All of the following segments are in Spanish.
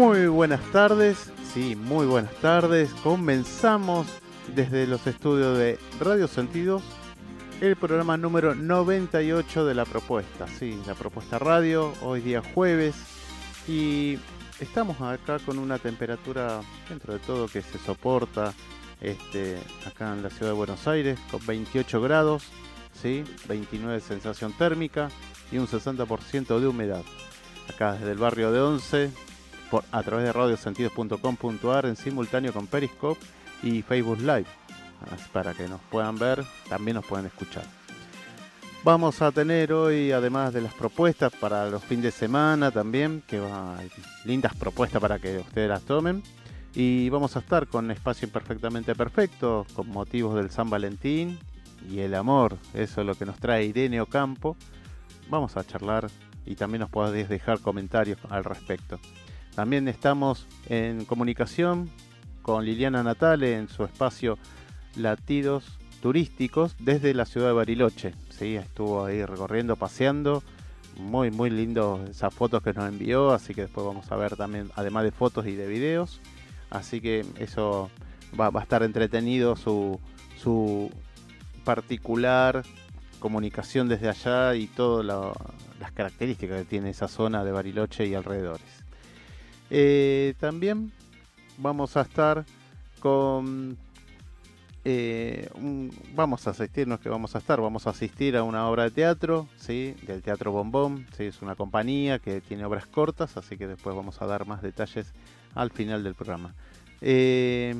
Muy buenas tardes, sí, muy buenas tardes. Comenzamos desde los estudios de Radio Sentidos el programa número 98 de la propuesta, sí, la propuesta radio, hoy día jueves y estamos acá con una temperatura dentro de todo que se soporta este, acá en la ciudad de Buenos Aires con 28 grados, sí, 29 de sensación térmica y un 60% de humedad. Acá desde el barrio de Once, por, a través de radiosentidos.com.ar en simultáneo con Periscope y Facebook Live para que nos puedan ver, también nos pueden escuchar. Vamos a tener hoy, además de las propuestas para los fines de semana también, que hay lindas propuestas para que ustedes las tomen. Y vamos a estar con Espacio Imperfectamente Perfecto, con motivos del San Valentín y el amor. Eso es lo que nos trae Irene Ocampo. Vamos a charlar y también nos podéis dejar comentarios al respecto. También estamos en comunicación con Liliana Natale en su espacio latidos turísticos desde la ciudad de Bariloche. ¿sí? Estuvo ahí recorriendo, paseando. Muy, muy lindo esas fotos que nos envió. Así que después vamos a ver también, además de fotos y de videos. Así que eso va, a estar entretenido su, su particular comunicación desde allá y todas las características que tiene esa zona de Bariloche y alrededores. Eh, también vamos a estar con eh, vamos a asistirnos que vamos a estar, vamos a asistir a una obra de teatro, ¿sí? del Teatro Bombón, ¿sí? es una compañía que tiene obras cortas, así que después vamos a dar más detalles al final del programa. Eh,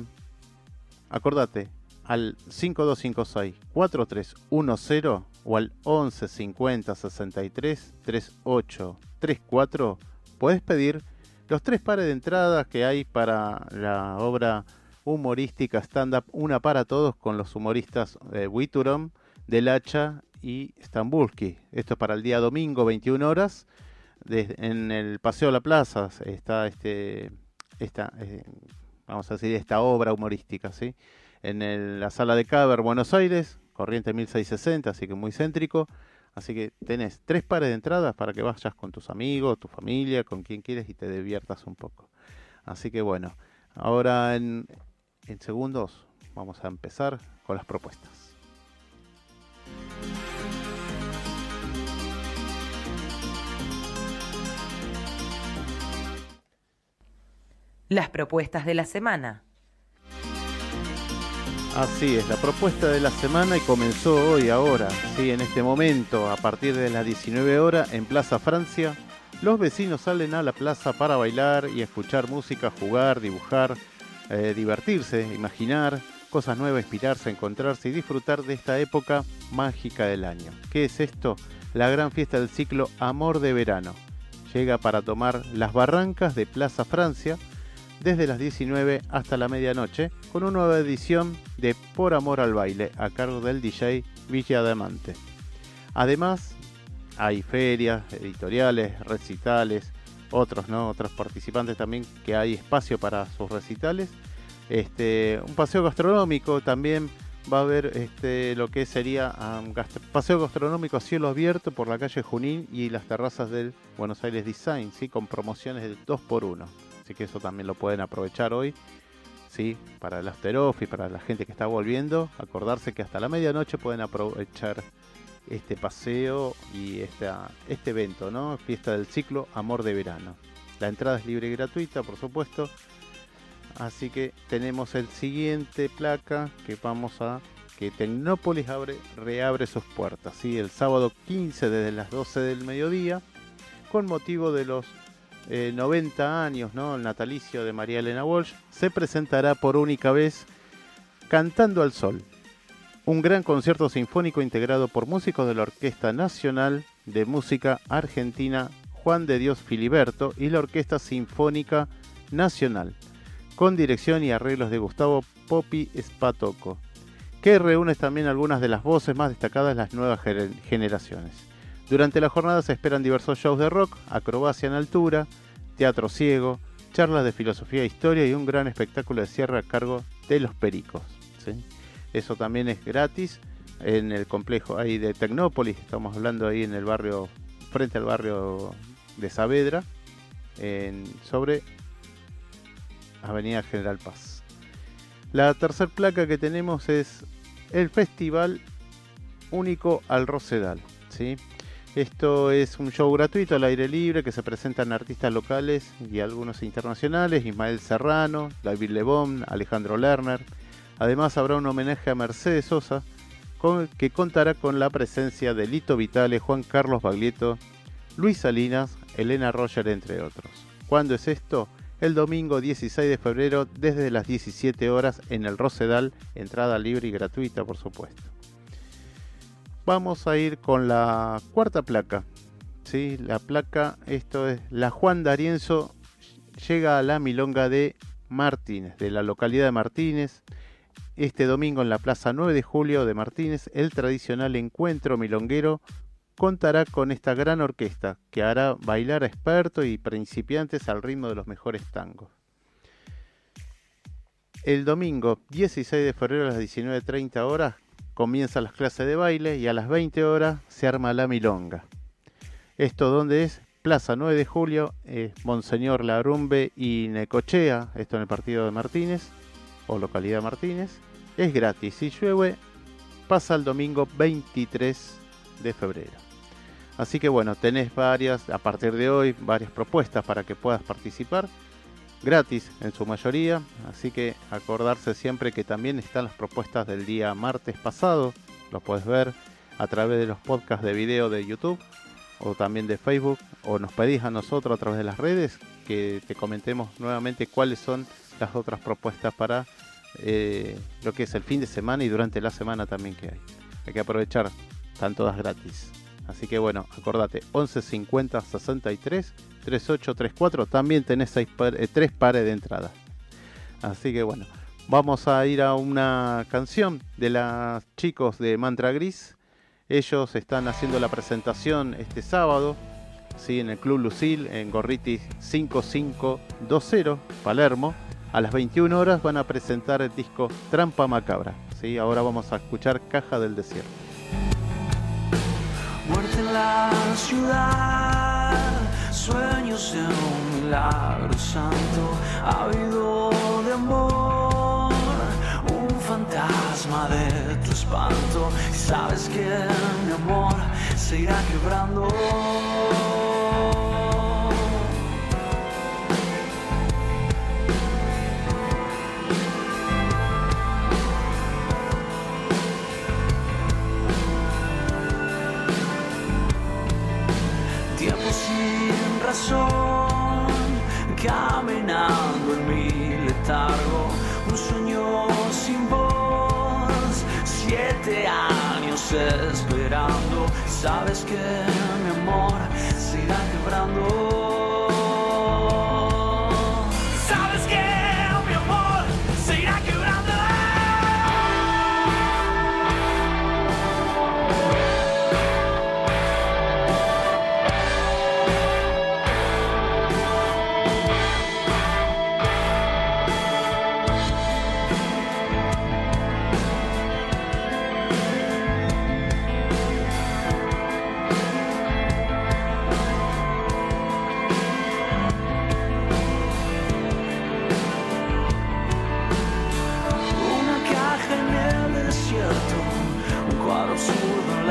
acordate, al 5256-4310 o al 1150 63 38 34 puedes pedir los tres pares de entradas que hay para la obra humorística stand-up, una para todos con los humoristas eh, Witurom, Del Hacha y Stambulski. Esto es para el día domingo, 21 horas. en el Paseo de la Plaza está este, esta, eh, vamos a decir, esta obra humorística, ¿sí? En la sala de Caber, Buenos Aires, corriente 1660, así que muy céntrico. Así que tenés tres pares de entradas para que vayas con tus amigos, tu familia, con quien quieres y te diviertas un poco. Así que bueno, ahora en, en segundos vamos a empezar con las propuestas. Las propuestas de la semana. Así es, la propuesta de la semana y comenzó hoy, ahora, sí, en este momento, a partir de las 19 horas en Plaza Francia. Los vecinos salen a la plaza para bailar y escuchar música, jugar, dibujar, eh, divertirse, imaginar cosas nuevas, inspirarse, encontrarse y disfrutar de esta época mágica del año. ¿Qué es esto? La gran fiesta del ciclo Amor de Verano. Llega para tomar las barrancas de Plaza Francia desde las 19 hasta la medianoche con una nueva edición de Por Amor al Baile a cargo del DJ Villa Diamante. Además, hay ferias, editoriales, recitales, otros, ¿no? Otros participantes también que hay espacio para sus recitales. Este, un paseo gastronómico también va a haber este, lo que sería un paseo gastronómico a cielo abierto por la calle Junín y las terrazas del Buenos Aires Design, ¿sí? con promociones de 2x1. Que eso también lo pueden aprovechar hoy. ¿sí? Para el after off y para la gente que está volviendo, acordarse que hasta la medianoche pueden aprovechar este paseo y este evento, ¿no? Fiesta del ciclo Amor de Verano. La entrada es libre y gratuita, por supuesto. Así que tenemos el siguiente placa que vamos a que Tecnópolis abre, reabre sus puertas, ¿sí? El sábado 15 desde las 12 del mediodía con motivo de los 90 eh, años, ¿no? El natalicio de María Elena Walsh se presentará por única vez Cantando al Sol, un gran concierto sinfónico integrado por músicos de la Orquesta Nacional de Música Argentina Juan de Dios Filiberto y la Orquesta Sinfónica nacional, con dirección y arreglos de Gustavo Popi Spatoco, que reúne también algunas de las voces más destacadas de las nuevas generaciones. Durante la jornada se esperan diversos shows de rock, acrobacia en altura, teatro ciego, charlas de filosofía e historia y un gran espectáculo de cierre a cargo de los Pericos. Eso también es gratis en el complejo ahí de Tecnópolis, estamos hablando ahí en el barrio, frente al barrio de Saavedra, sobre Avenida General Paz. La tercera placa que tenemos es el Festival Único al Rosedal. Esto es un show gratuito al aire libre que se presentan artistas locales y algunos internacionales, Ismael Serrano, David Lebón, Alejandro Lerner. Además habrá un homenaje a Mercedes Sosa, que contará con la presencia de Lito Vitale, Juan Carlos Baglietto, Luis Salinas, Elena Roger, entre otros. ¿Cuándo es esto? El domingo 16 de febrero desde las 17 horas en el Rosedal, entrada libre y gratuita por supuesto. Vamos a ir con la cuarta placa. ¿sí? La placa, esto es la Juan D'Arienzo, llega a la Milonga de Martínez, de la localidad de Martínez este domingo en la Plaza 9 de Julio de Martínez, el tradicional encuentro milonguero contará con esta gran orquesta que hará bailar a expertos y principiantes al ritmo de los mejores tangos. El domingo 16 de febrero a las 19.30 horas comienzan las clases de baile y a las 20 horas se arma la milonga. ¿Esto donde es? Plaza 9 de Julio, Monseñor Larumbe y Necochea, esto en el partido de Martínez o localidad Martínez. Es gratis. Si llueve, pasa el domingo 23 de febrero. Así que bueno, tenés varias, a partir de hoy, varias propuestas para que puedas participar. Gratis en su mayoría. Así que acordarse siempre que también están las propuestas del día martes pasado. Lo puedes ver a través de los podcasts de video de YouTube o también de Facebook. O nos pedís a nosotros a través de las redes que te comentemos nuevamente cuáles son las otras propuestas para eh, lo que es el fin de semana y durante la semana también que hay. Hay que aprovechar, están todas gratis. Así que bueno, acordate, 11 50 63 38 34, también tenés eh, tres pares de entradas. Así que bueno, vamos a ir a una canción de los chicos de Mantra Gris. Ellos están haciendo la presentación este sábado, ¿sí? en el Club Lucil, en Gorriti 5520, Palermo. A las 21 horas van a presentar el disco Trampa Macabra. ¿sí? Ahora vamos a escuchar Caja del Desierto. Muerte en la ciudad, sueños de un milagro santo, habido de amor, un fantasma de tu espanto. sabes que mi amor se irá quebrando. Caminando en mi letargo, un sueño sin voz, siete años esperando, sabes que mi amor se irá quebrando.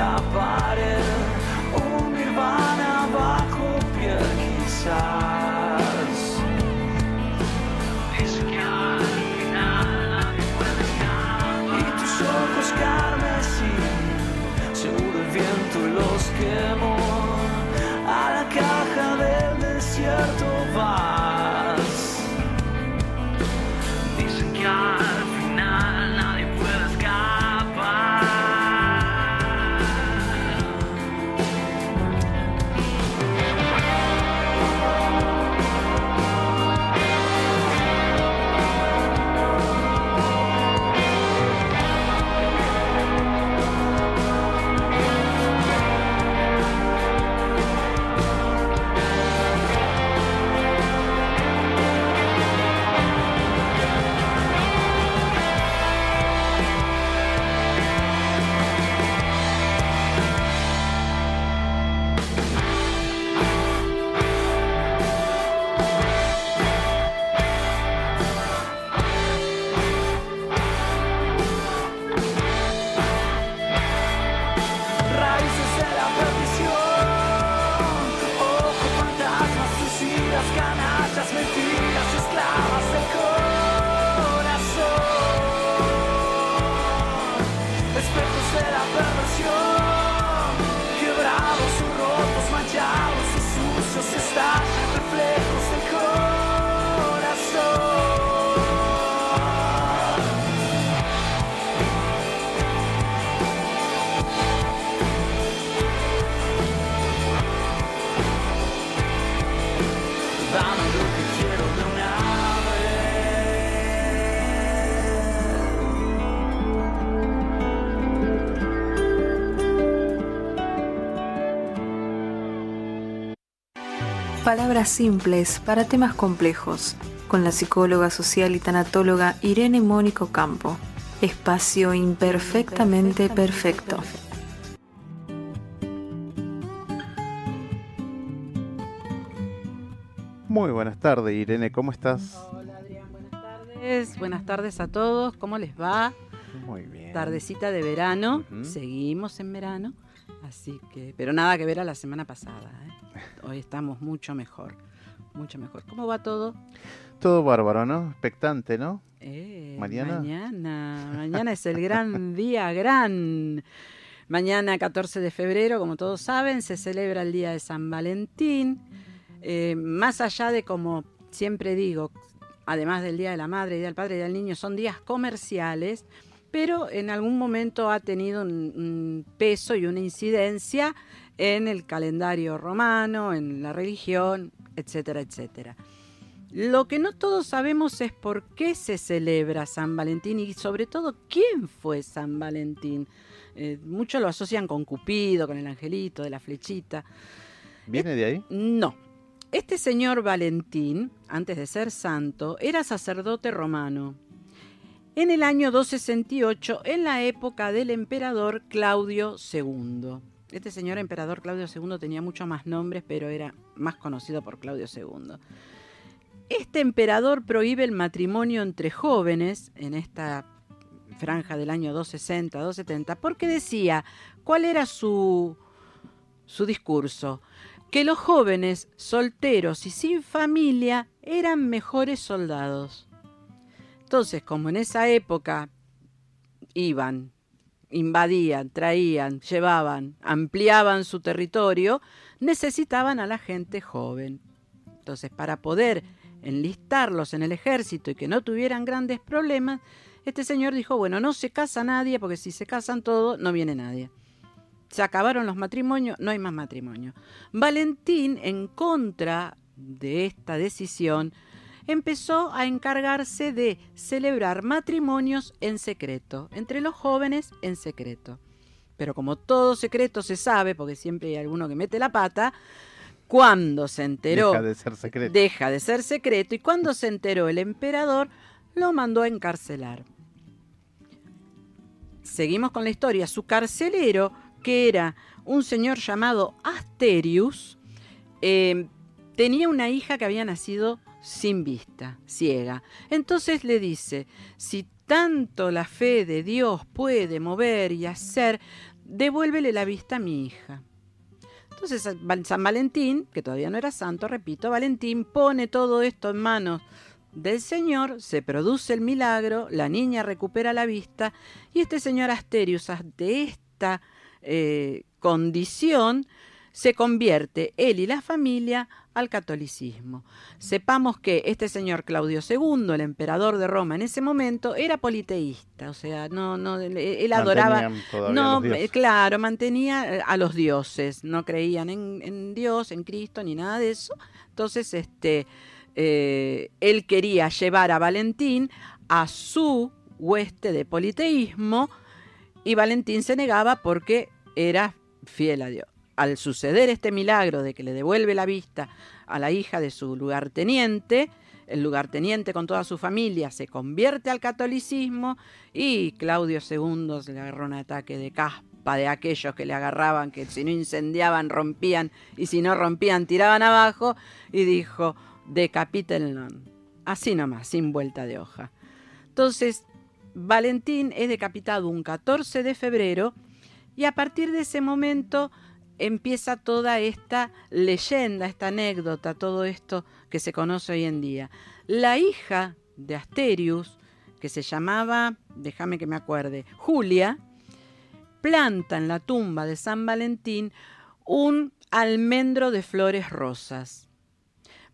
la paz. Palabras simples para temas complejos, con la psicóloga social y tanatóloga Irene Mónico Campo. Espacio imperfectamente perfecto. Muy buenas tardes, Irene, ¿cómo estás? Hola Adrián, buenas tardes. Buenas tardes a todos, ¿cómo les va? Muy bien. Tardecita de verano, seguimos en verano, así que, pero nada que ver a la semana pasada. ¿eh? Hoy estamos mucho mejor, mucho mejor. ¿Cómo va todo? Todo bárbaro, ¿no? Expectante, ¿no? Eh, ¿Mañana? Mañana, mañana es el gran día, gran. Mañana 14 de febrero, como todos saben, se celebra el Día de San Valentín. Eh, más allá de como siempre digo, además del Día de la Madre, Día del Padre y del Niño, son días comerciales, pero en algún momento ha tenido un, un peso y una incidencia en el calendario romano, en la religión, etcétera, etcétera. Lo que no todos sabemos es por qué se celebra San Valentín y sobre todo quién fue San Valentín. Eh, muchos lo asocian con Cupido, con el angelito de la flechita. ¿Viene de ahí? No. Este señor Valentín, antes de ser santo, era sacerdote romano. En el año 268, en la época del emperador Claudio II. Este señor emperador Claudio II tenía muchos más nombres, pero era más conocido por Claudio II. Este emperador prohíbe el matrimonio entre jóvenes en esta franja del año 260, 270, porque decía, ¿cuál era su, su discurso? Que los jóvenes, solteros y sin familia eran mejores soldados. Entonces, como en esa época iban, invadían, traían, llevaban, ampliaban su territorio, necesitaban a la gente joven. Entonces, para poder enlistarlos en el ejército y que no tuvieran grandes problemas, este señor dijo, bueno, no se casa nadie, porque si se casan todos, no viene nadie. Se acabaron los matrimonios, no hay más matrimonio. Valentín, en contra de esta decisión, empezó a encargarse de celebrar matrimonios en secreto, entre los jóvenes en secreto. Pero como todo secreto se sabe, porque siempre hay alguno que mete la pata, cuando se enteró Deja de ser secreto. deja de ser secreto y cuando se enteró el emperador lo mandó a encarcelar. Seguimos con la historia. Su carcelero, que era un señor llamado Asterius, eh, tenía una hija que había nacido sin vista, ciega. Entonces le dice, si tanto la fe de Dios puede mover y hacer, devuélvele la vista a mi hija. Entonces San Valentín, que todavía no era santo, repito, Valentín pone todo esto en manos del Señor, se produce el milagro, la niña recupera la vista y este señor Asterius, ante esta eh, condición, se convierte él y la familia al catolicismo. Sepamos que este señor Claudio II, el emperador de Roma en ese momento, era politeísta, o sea, no, no, él adoraba, no, claro, mantenía eh, a los dioses, no creían en, en Dios, en Cristo, ni nada de eso. Entonces, este, eh, él quería llevar a Valentín a su hueste de politeísmo y Valentín se negaba porque era fiel a Dios. Al suceder este milagro de que le devuelve la vista a la hija de su lugarteniente, el lugarteniente con toda su familia se convierte al catolicismo y Claudio II se le agarró un ataque de caspa de aquellos que le agarraban, que si no incendiaban rompían y si no rompían tiraban abajo y dijo, decapítenlo. Así nomás, sin vuelta de hoja. Entonces, Valentín es decapitado un 14 de febrero y a partir de ese momento empieza toda esta leyenda, esta anécdota, todo esto que se conoce hoy en día. La hija de Asterius, que se llamaba, déjame que me acuerde, Julia, planta en la tumba de San Valentín un almendro de flores rosas.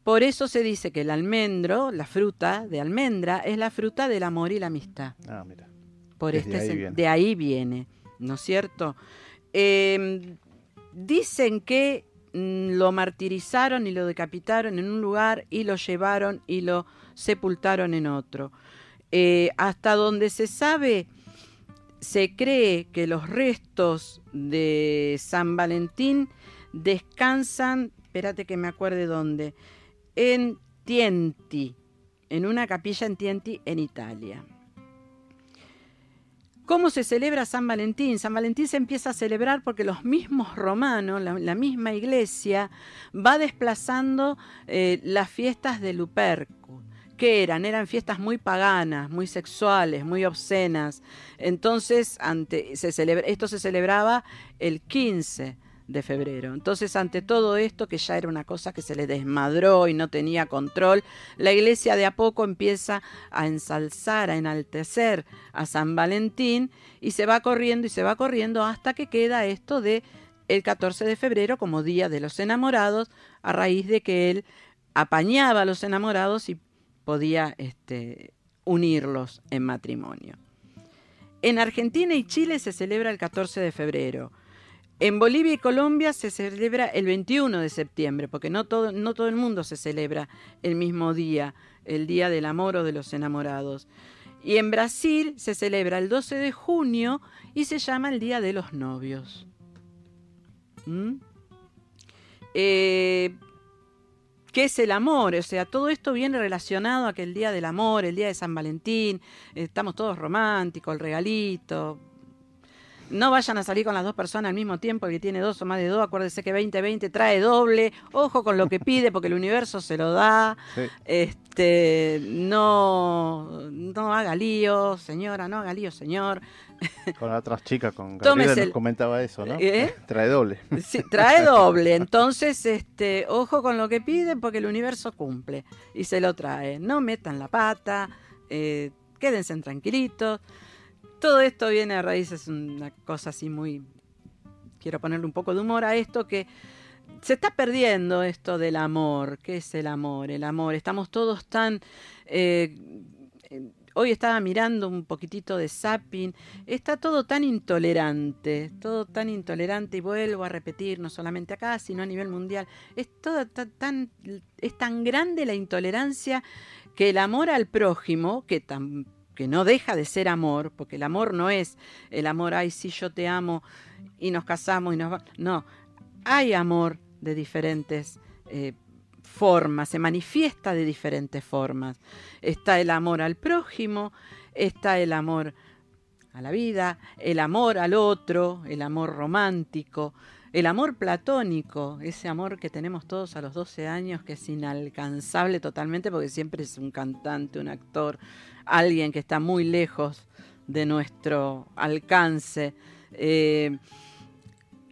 Por eso se dice que el almendro, la fruta de almendra, es la fruta del amor y la amistad. Ah, mira. Por Desde este ahí sen- viene. de ahí viene, ¿no es cierto? Eh, dicen que mm, lo martirizaron y lo decapitaron en un lugar y lo llevaron y lo sepultaron en otro. Eh, hasta donde se sabe, se cree que los restos de San Valentín descansan espérate que me acuerde dónde, en Tienti, en una capilla en Tienti, en Italia. ¿Cómo se celebra San Valentín? San Valentín se empieza a celebrar porque los mismos romanos, la, misma iglesia, va desplazando eh, las fiestas de Luperco. ¿Qué eran? Eran fiestas muy paganas, muy sexuales, muy obscenas. Entonces, se esto se celebraba el 15 de febrero. Entonces, ante todo esto, que ya era una cosa que se le desmadró y no tenía control, la iglesia de a poco empieza a ensalzar, a enaltecer a San Valentín y se va corriendo y se va corriendo hasta que queda esto de el 14 de febrero como Día de los Enamorados, a raíz de que él apañaba a los enamorados y podía este, unirlos en matrimonio. En Argentina y Chile se celebra el 14 de febrero. En Bolivia y Colombia se celebra el 21 de septiembre, porque no todo, no todo el mundo se celebra el mismo día, el Día del Amor o de los Enamorados. Y en Brasil se celebra el 12 de junio y se llama el Día de los Novios. ¿Mm? Eh, ¿Qué es el amor? O sea, todo esto viene relacionado a que el Día del Amor, el Día de San Valentín, estamos todos románticos, el regalito, no vayan a salir con las dos personas al mismo tiempo, el que tiene dos o más de dos, acuérdese que 2020 trae doble, ojo con lo que pide porque el universo se lo da. Este, no, no haga lío, señora, no haga lío, señor. Con otras chicas, con Gabriela nos comentaba eso, ¿no? ¿Eh? Trae doble. Sí, trae doble. Entonces, este, ojo con lo que pide porque el universo cumple y se lo trae. No metan la pata, eh, quédense tranquilitos. Todo esto viene a raíz, es una cosa así muy... Quiero ponerle un poco de humor a esto que se está perdiendo esto del amor. ¿Qué es el amor? El amor. Estamos todos tan... Eh, hoy estaba mirando un poquitito de zapping. Está todo tan intolerante, todo tan intolerante y vuelvo a repetir, no solamente acá, sino a nivel mundial. Es, todo tan, es tan grande la intolerancia que el amor al prójimo, que tan que no deja de ser amor, porque el amor no es el amor, ay, sí, yo te amo y nos casamos y nos va. No, hay amor de diferentes eh, formas, se manifiesta de diferentes formas. Está el amor al prójimo, está el amor a la vida, el amor al otro, el amor romántico, el amor platónico, ese amor que tenemos todos a los 12 años, que es inalcanzable totalmente porque siempre es un cantante, un actor, alguien que está muy lejos de nuestro alcance. Eh,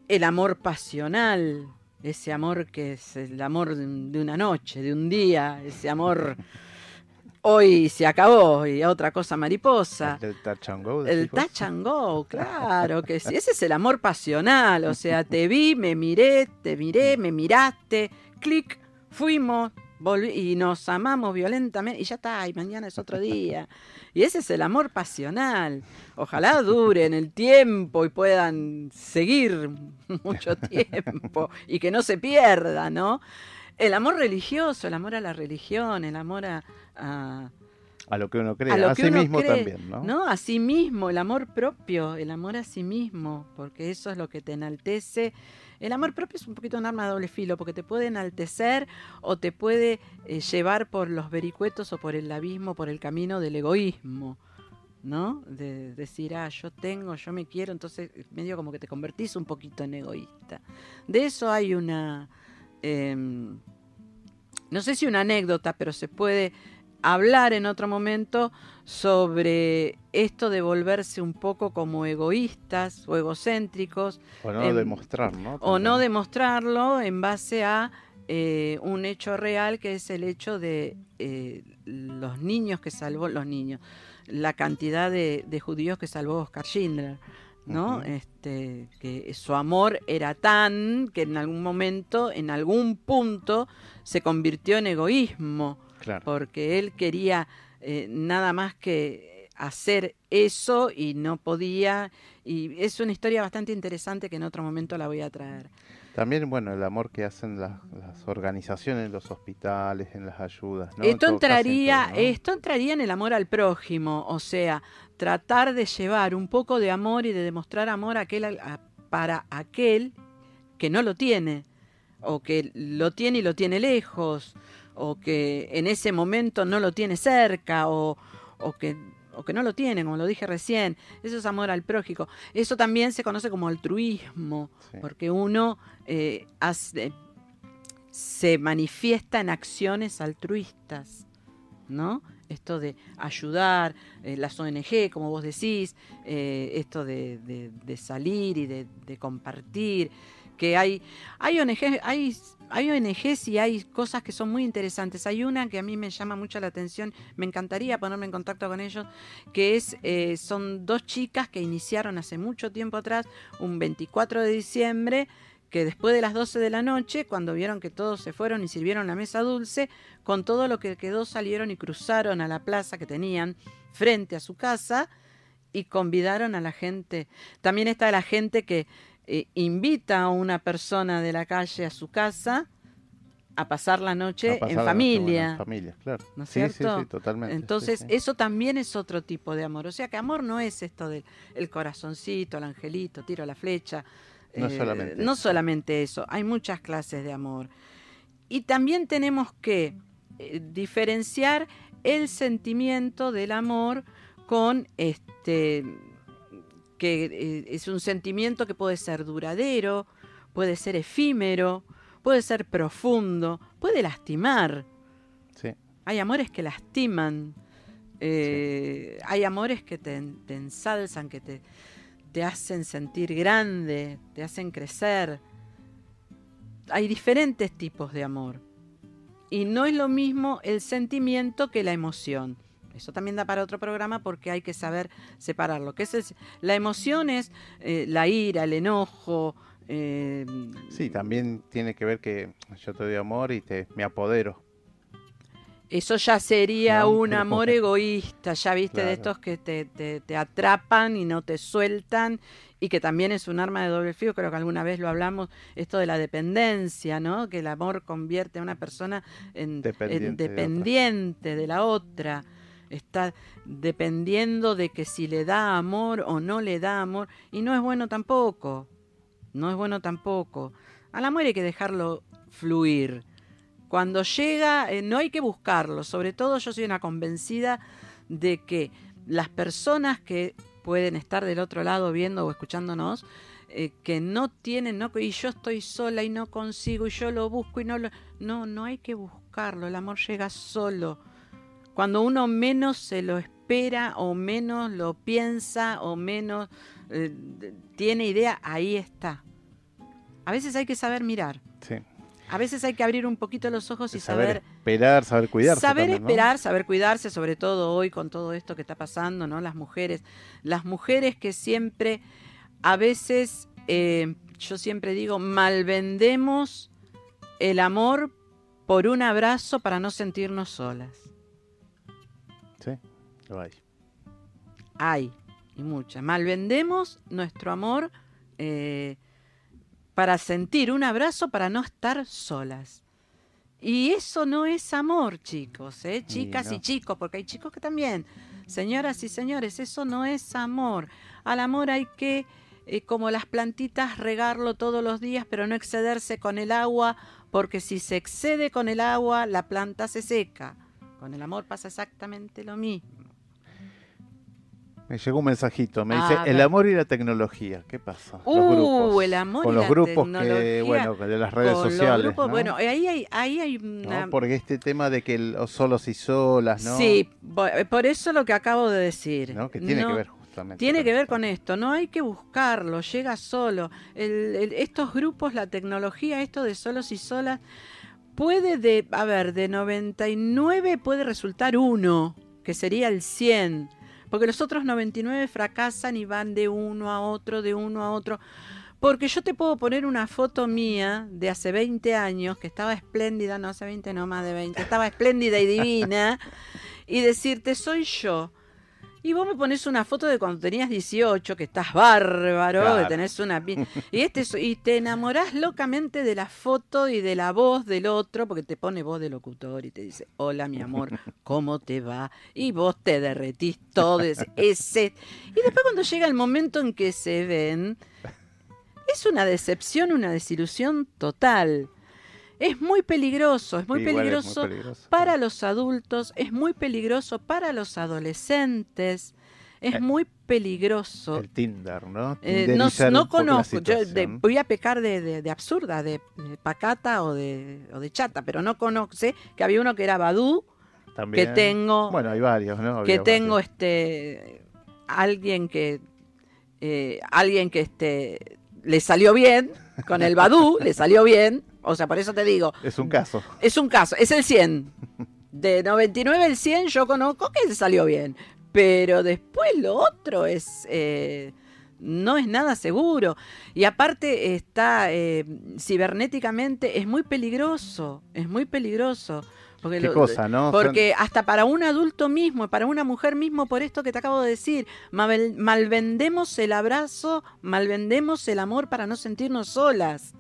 el amor pasional, ese amor que es el amor de una noche, de un día, ese amor hoy se acabó y otra cosa mariposa. El, touch and go. El touch and go, claro que sí. Ese es el amor pasional, o sea, te vi, me miré, te miré, me miraste, clic, fuimos, y nos amamos violentamente y ya está, y mañana es otro día. Y ese es el amor pasional. Ojalá dure en el tiempo y puedan seguir mucho tiempo y que no se pierda, ¿no? El amor religioso, el amor a la religión, el amor a... a lo que uno cree, a, sí mismo también, ¿no? ¿no? A sí mismo, el amor propio, el amor a sí mismo, porque eso es lo que te enaltece el amor propio es un poquito un arma de doble filo, porque te puede enaltecer o te puede eh, llevar por los vericuetos o por el abismo, por el camino del egoísmo. ¿no? De, decir, ah, yo tengo, yo me quiero, entonces medio como que te convertís un poquito en egoísta. De eso hay una, em, no sé si una anécdota, pero se puede hablar en otro momento sobre esto de volverse un poco como egoístas o egocéntricos. O no demostrar, ¿no? O no demostrarlo en base a eh, un hecho real que es el hecho de eh, los niños que salvó, los niños, la cantidad de, judíos que salvó Oscar Schindler. ¿no? este, que su amor era tan que en algún momento, en algún punto, se convirtió en egoísmo porque él quería eh, nada más que hacer eso y no podía. Y es una historia bastante interesante que en otro momento la voy a traer. También, bueno, el amor que hacen las, organizaciones en los hospitales, en las ayudas. Esto, entraría, esto entraría en el amor al prójimo, o sea, tratar de llevar un poco de amor y de demostrar amor aquel, para aquel que no lo tiene o que lo tiene y lo tiene lejos, o que en ese momento no lo tiene cerca, o, o que o que no lo tiene, como lo dije recién. Eso es amor al prójico. Eso también se conoce como altruismo, porque uno eh, se manifiesta en acciones altruistas, ¿no? Esto de ayudar, eh, las ONG, como vos decís, eh, esto de, salir y de, de compartir, que hay, hay ONGs, hay hay ONGs y hay cosas que son muy interesantes. Hay una que a mí me llama mucho la atención, me encantaría ponerme en contacto con ellos, que es, eh, son dos chicas que iniciaron hace mucho tiempo atrás, un 24 de diciembre, que después de las 12 de la noche, cuando vieron que todos se fueron y sirvieron la mesa dulce, con todo lo que quedó salieron y cruzaron a la plaza que tenían frente a su casa y convidaron a la gente. También está la gente que eh, invita a una persona de la calle a su casa a pasar la noche en familia. familia, claro. ¿No es cierto? Sí, sí, totalmente. Entonces, eso también es otro tipo de amor. O sea que amor no es esto del el corazoncito, el angelito, tiro la flecha. No, eh, solamente, no solamente eso, hay muchas clases de amor. Y también tenemos que eh, diferenciar el sentimiento del amor con este que eh, es un sentimiento que puede ser duradero, puede ser efímero, puede ser profundo, puede lastimar. Hay amores que lastiman, eh, hay amores que te, ensalzan, que te, te hacen sentir grande, te hacen crecer. Hay diferentes tipos de amor. Y no es lo mismo el sentimiento que la emoción. Eso también da para otro programa porque hay que saber separar lo que es la emoción es eh, la ira, el enojo. Eh, sí, también tiene que ver que yo te doy amor y te me apodero. Eso ya sería un amor egoísta, ya viste, de estos que te, te, atrapan y no te sueltan y que también es un arma de doble filo, creo que alguna vez lo hablamos, esto de la dependencia, ¿no? Que el amor convierte a una persona en dependiente, de la otra está dependiendo de que si le da amor o no le da amor, y no es bueno tampoco, no es bueno tampoco. Al amor hay que dejarlo fluir. Cuando llega, eh, no hay que buscarlo, sobre todo yo soy una convencida de que las personas que pueden estar del otro lado viendo o escuchándonos, eh, que no tienen, no, y yo estoy sola y no consigo, y yo lo busco y no lo... No, no hay que buscarlo, el amor llega solo cuando uno menos se lo espera o menos lo piensa o menos eh, tiene idea, ahí está. A veces hay que saber mirar. Sí. A veces hay que abrir un poquito los ojos y saber, esperar, saber cuidarse. Saber esperar, saber cuidarse, sobre todo hoy con todo esto que está pasando, ¿no? Las mujeres, las mujeres que siempre, a veces, eh, yo siempre digo, malvendemos el amor por un abrazo para no sentirnos solas. Lo hay. Hay, y muchas. Malvendemos nuestro amor eh, para sentir un abrazo, para no estar solas. Y eso no es amor, chicos, ¿eh? chicas y, chicos, porque hay chicos que también, señoras y señores, eso no es amor. Al amor hay que, eh, como las plantitas, regarlo todos los días, pero no excederse con el agua, porque si se excede con el agua, la planta se seca. Con el amor pasa exactamente lo mismo. Me llegó un mensajito, me dice, el amor y la tecnología, ¿qué pasa? Uh, los grupos. el amor Con y los grupos que, bueno, de las redes sociales. Bueno, ahí hay, ahí hay una... Porque este tema de que los solos y solas, ¿no? Sí, por eso lo que acabo de decir. ¿No? Que tiene que ver justamente. Tiene que ver con esto, no hay que buscarlo, llega solo. estos grupos, la tecnología, esto de solos y solas, puede de, a ver, de 99 puede resultar uno, que sería el 100 porque los otros 99 fracasan y van de uno a otro, de uno a otro. Porque yo te puedo poner una foto mía de hace 20 años, que estaba espléndida, no hace 20, no más de 20, estaba espléndida y divina, y decirte, soy yo. Y vos me pones una foto de cuando tenías 18, que estás bárbaro, que tenés una... Y, este, y te enamorás locamente de la foto y de la voz del otro, porque te pone voz de locutor y te dice, hola mi amor, ¿cómo te va? Y vos te derretís todo ese... Y después cuando llega el momento en que se ven, es una decepción, una desilusión total. Es muy peligroso, es muy, Igual es muy peligroso para los adultos, es muy peligroso para los adolescentes, es Eh, muy peligroso. El Tinder, ¿no? Eh, no, conozco, yo de- voy a pecar de, de- de absurda, de, pacata o de, o de chata, pero no conozco, sé que había uno que era Badú, También. que tengo, Bueno, hay varios, ¿no? que tengo varios. este alguien que eh, alguien que este le salió bien con el Badú, le salió bien, o sea, por eso te digo, Es un caso. es un caso, es el 100. De 99 al 100 yo conozco que se salió bien, pero después lo otro es eh, no es nada seguro y aparte está eh, cibernéticamente es muy peligroso, es muy peligroso. Porque ¿Qué lo- cosa, no? Son- porque hasta para un adulto mismo, para una mujer mismo, por esto que te acabo de decir, mal- malvendemos el abrazo, malvendemos el amor para no sentirnos solas.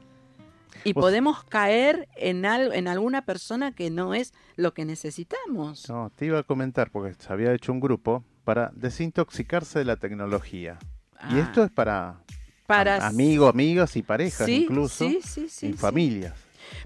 Y Vos- podemos caer en, al- en alguna persona que no es lo que necesitamos. No, te iba a comentar porque se había hecho un grupo para desintoxicarse de la tecnología. Y Ah, esto es para, para am- amigos, amigas y parejas sí, incluso. sí, sí, sí, y sí. familias.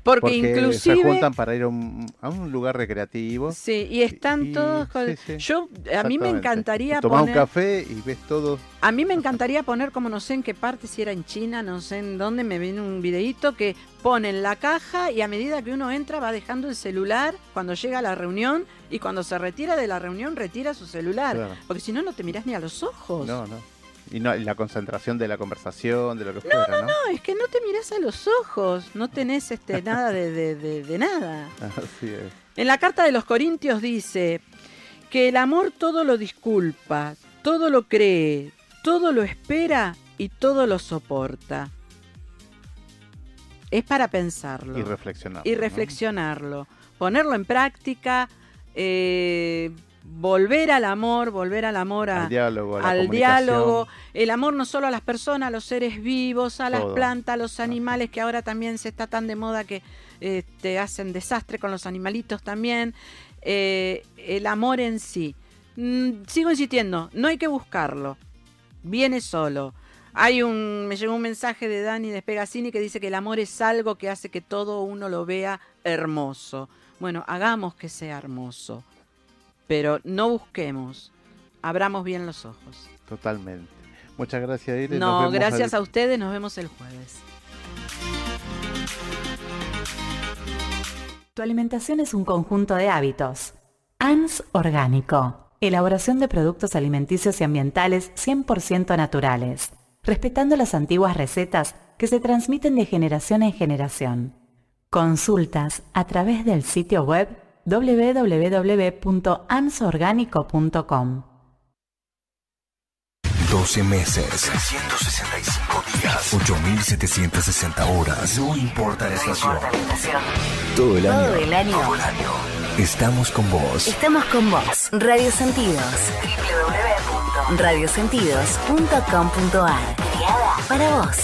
Porque, Porque se inclusive juntan para ir a un, a un lugar recreativo. sí, y están y- todos con- sí, sí, Yo a mí me encantaría Tomás poner un café y ves todo. A mí me encantaría poner, como no sé en qué parte, si era en China, no sé en dónde, me viene un videíto que ponen la caja y a medida que uno entra va dejando el celular cuando llega a la reunión y cuando se retira de la reunión retira su celular. Claro. Porque si no, no te mirás ni a los ojos. No, no. Y no, y la concentración de la conversación, de lo que fuera, ¿no? No, es que no te mirás a los ojos, no tenés este, nada de, de- de- de nada. Así es. En la carta de los Corintios dice que el amor todo lo disculpa, todo lo cree, todo lo espera y todo lo soporta. Es para pensarlo Y reflexionar. y reflexionarlo, ponerlo en práctica, eh, volver al amor, volver al amor a, Al diálogo, a al diálogo, el amor no solo a las personas, a los seres vivos, a las plantas, a los animales, que ahora también se está tan de moda que eh, te hacen desastre con los animalitos también. Eh, el amor en sí. Mm, sigo insistiendo, no hay que buscarlo, viene solo. Hay un, me llegó un mensaje de Dani de Spegazzini que dice que el amor es algo que hace que todo uno lo vea hermoso. Bueno, hagamos que sea hermoso, pero no busquemos, abramos bien los ojos. Totalmente. Muchas gracias, Irene. No, gracias a ustedes, nos vemos el jueves. Tu alimentación es un conjunto de hábitos. ANS Orgánico. Elaboración de productos alimenticios y ambientales 100% naturales, respetando las antiguas recetas que se transmiten de generación en generación. Consultas a través del sitio web www.ansorgánico.com. 12 meses, 365 días, 8760 horas. No importa la estación. Todo el año. Todo el año. Estamos con vos. Estamos con vos. Radio Sentidos. www.radiosentidos.com.ar. Creada para vos.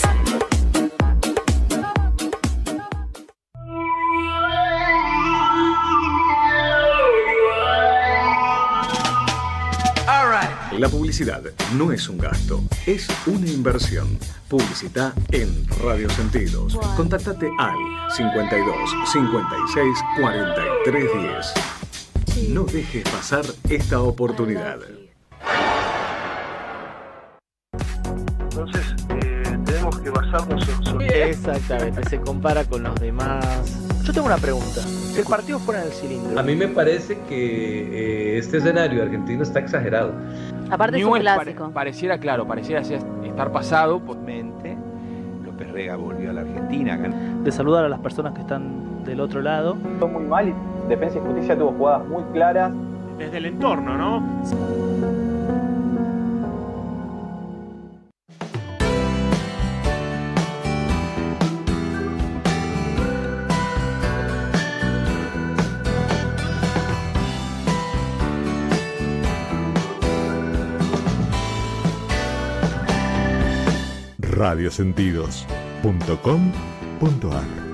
La publicidad no es un gasto, es una inversión. Publicita en Radio Sentidos. Contáctate al 52 56 43 10. No dejes pasar esta oportunidad. Entonces, eh, tenemos que basarnos en... Exactamente, se compara con los demás. Yo tengo una pregunta. Si el partido fuera en el cilindro. A mí me parece que eh, este escenario argentino está exagerado. Aparte es un clásico. pare- pareciera, claro, pareciera estar pasado. por- Mente, López Rega volvió a la Argentina. De saludar a las personas que están del otro lado. Fue muy mal y Defensa y Justicia tuvo jugadas muy claras. Desde el entorno, ¿no? radiosentidos.com.ar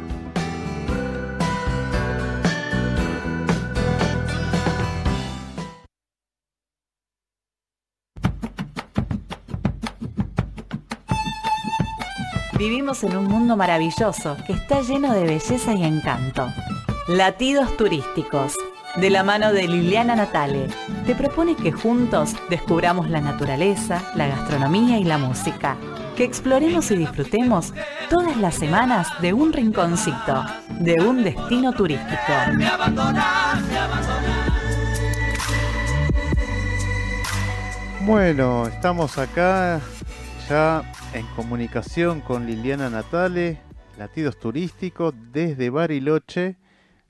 Vivimos en un mundo maravilloso que está lleno de belleza y encanto. Latidos turísticos. De la mano de Liliana Natale, te propone que juntos descubramos la naturaleza, la gastronomía y la música. Que exploremos y disfrutemos todas las semanas de un rinconcito, de un destino turístico. Bueno, estamos acá ya en comunicación con Liliana Natale, Latidos Turísticos desde Bariloche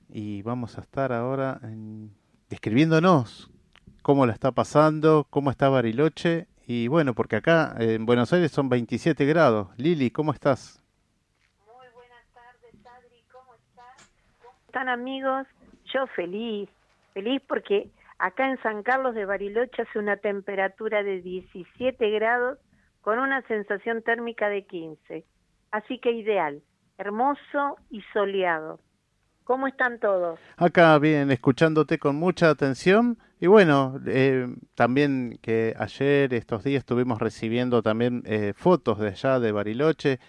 y vamos a estar ahora describiéndonos cómo la está pasando, cómo está Bariloche y bueno, porque acá en Buenos Aires son 27 grados. Lili, ¿cómo estás? Muy buenas tardes, Adri, ¿cómo estás? ¿Cómo están amigos? Yo feliz, feliz porque acá en San Carlos de Bariloche hace una temperatura de 17 grados con una sensación térmica de 15. Así que ideal, hermoso y soleado. ¿Cómo están todos? Acá bien, escuchándote con mucha atención. Y bueno, eh, también que ayer, estos días, estuvimos recibiendo también eh, fotos de allá, de Bariloche.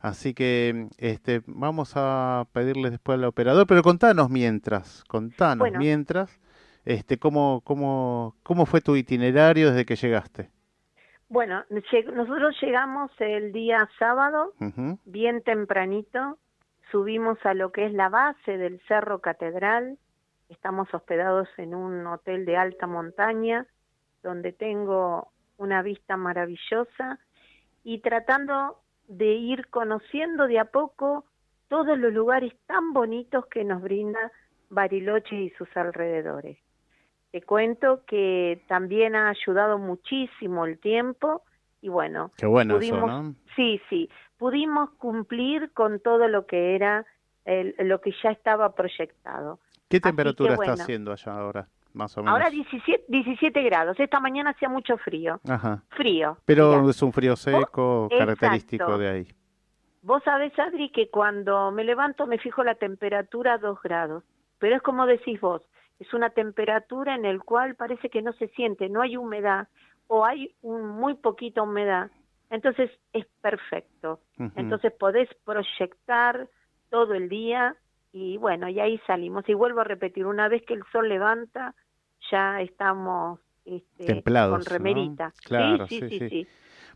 Así que este, vamos a pedirle después al operador, pero contanos mientras, contanos mientras, este, cómo, cómo, cómo fue tu itinerario desde que llegaste. Bueno, nosotros llegamos el día sábado, bien tempranito, subimos a lo que es la base del Cerro Catedral, estamos hospedados en un hotel de alta montaña, donde tengo una vista maravillosa y tratando de ir conociendo de a poco todos los lugares tan bonitos que nos brinda Bariloche y sus alrededores. Te cuento que también ha ayudado muchísimo el tiempo y bueno, Qué bueno pudimos, sí, sí, pudimos cumplir con todo lo que era lo que ya estaba proyectado. ¿Qué temperatura está haciendo allá ahora? Más o menos. Ahora 17, 17 grados. Esta mañana hacía mucho frío. Ajá. Frío. Pero es un frío seco, característico de ahí. Vos sabés, Adri, que cuando me levanto me fijo la temperatura a 2 grados. Pero es como decís vos, es una temperatura en el cual parece que no se siente, no hay humedad o hay un, muy poquita humedad. Entonces es perfecto. Entonces podés proyectar todo el día y bueno, y ahí salimos. Y vuelvo a repetir, una vez que el sol levanta, ya estamos este, con remerita. Claro, sí, sí, sí.